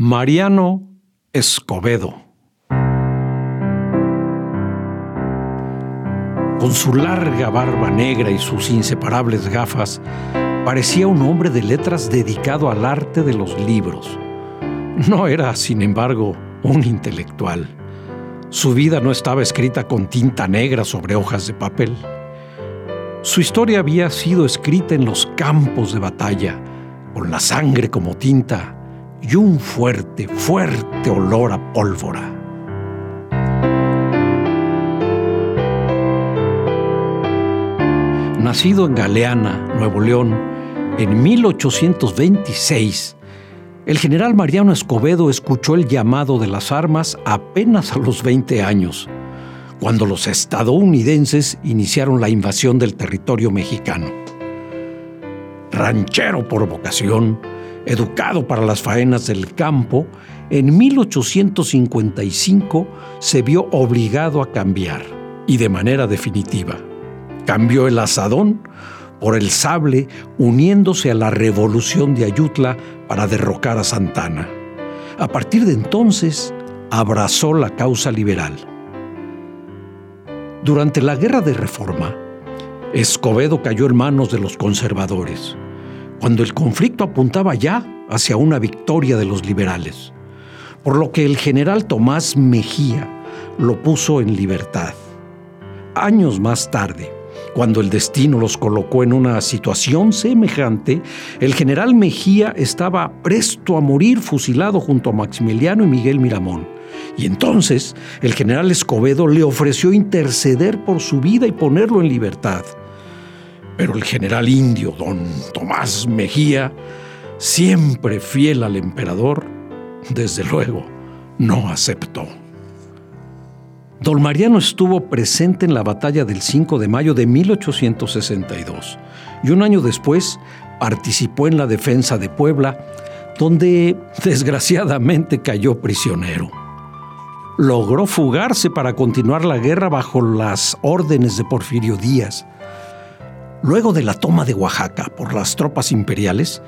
Mariano Escobedo. Con su larga barba negra y sus inseparables gafas, parecía un hombre de letras dedicado al arte de los libros. No era, sin embargo, un intelectual. Su vida no estaba escrita con tinta negra sobre hojas de papel. Su historia había sido escrita en los campos de batalla, con la sangre como tinta y un fuerte, fuerte olor a pólvora. Nacido en Galeana, Nuevo León, en 1826, el general Mariano Escobedo escuchó el llamado de las armas apenas a los 20 años cuando los estadounidenses iniciaron la invasión del territorio mexicano. Ranchero por vocación, educado para las faenas del campo, en 1855 se vio obligado a cambiar, y de manera definitiva. Cambió el asadón por el sable, uniéndose a la revolución de Ayutla para derrocar a Santana. A partir de entonces, abrazó la causa liberal durante la Guerra de Reforma, Escobedo cayó en manos de los conservadores, cuando el conflicto apuntaba ya hacia una victoria de los liberales, por lo que el general Tomás Mejía lo puso en libertad. Años más tarde, cuando el destino los colocó en una situación semejante, el general Mejía estaba presto a morir fusilado junto a Maximiliano y Miguel Miramón y entonces el general Escobedo le ofreció interceder por su vida y ponerlo en libertad. Pero el general indio, don Tomás Mejía, siempre fiel al emperador, desde luego, no aceptó. Don Mariano estuvo presente en la batalla del 5 de mayo de 1862 y un año después participó en la defensa de Puebla, donde desgraciadamente cayó prisionero logró fugarse para continuar la guerra bajo las órdenes de Porfirio Díaz. Luego de la toma de Oaxaca por las tropas imperiales,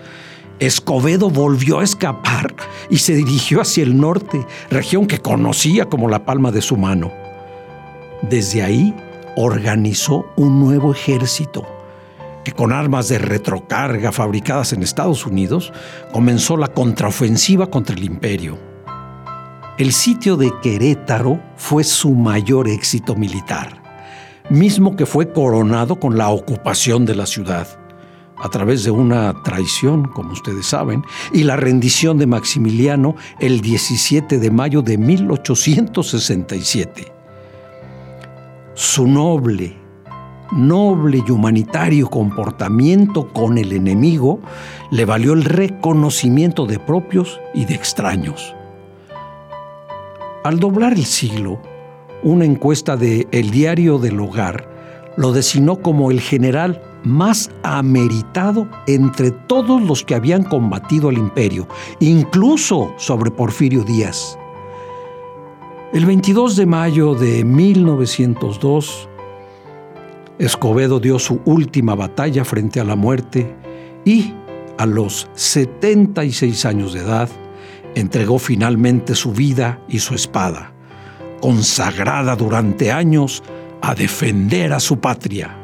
Escobedo volvió a escapar y se dirigió hacia el norte, región que conocía como la palma de su mano. Desde ahí organizó un nuevo ejército que con armas de retrocarga fabricadas en Estados Unidos comenzó la contraofensiva contra el imperio. El sitio de Querétaro fue su mayor éxito militar, mismo que fue coronado con la ocupación de la ciudad, a través de una traición, como ustedes saben, y la rendición de Maximiliano el 17 de mayo de 1867. Su noble, noble y humanitario comportamiento con el enemigo le valió el reconocimiento de propios y de extraños. Al doblar el siglo, una encuesta de El Diario del Hogar lo designó como el general más ameritado entre todos los que habían combatido al imperio, incluso sobre Porfirio Díaz. El 22 de mayo de 1902, Escobedo dio su última batalla frente a la muerte y, a los 76 años de edad, entregó finalmente su vida y su espada, consagrada durante años a defender a su patria.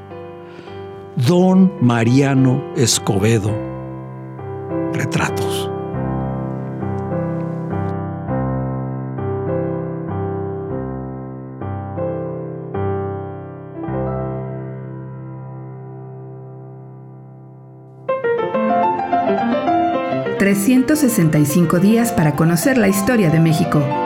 Don Mariano Escobedo. Retratos. 365 días para conocer la historia de México.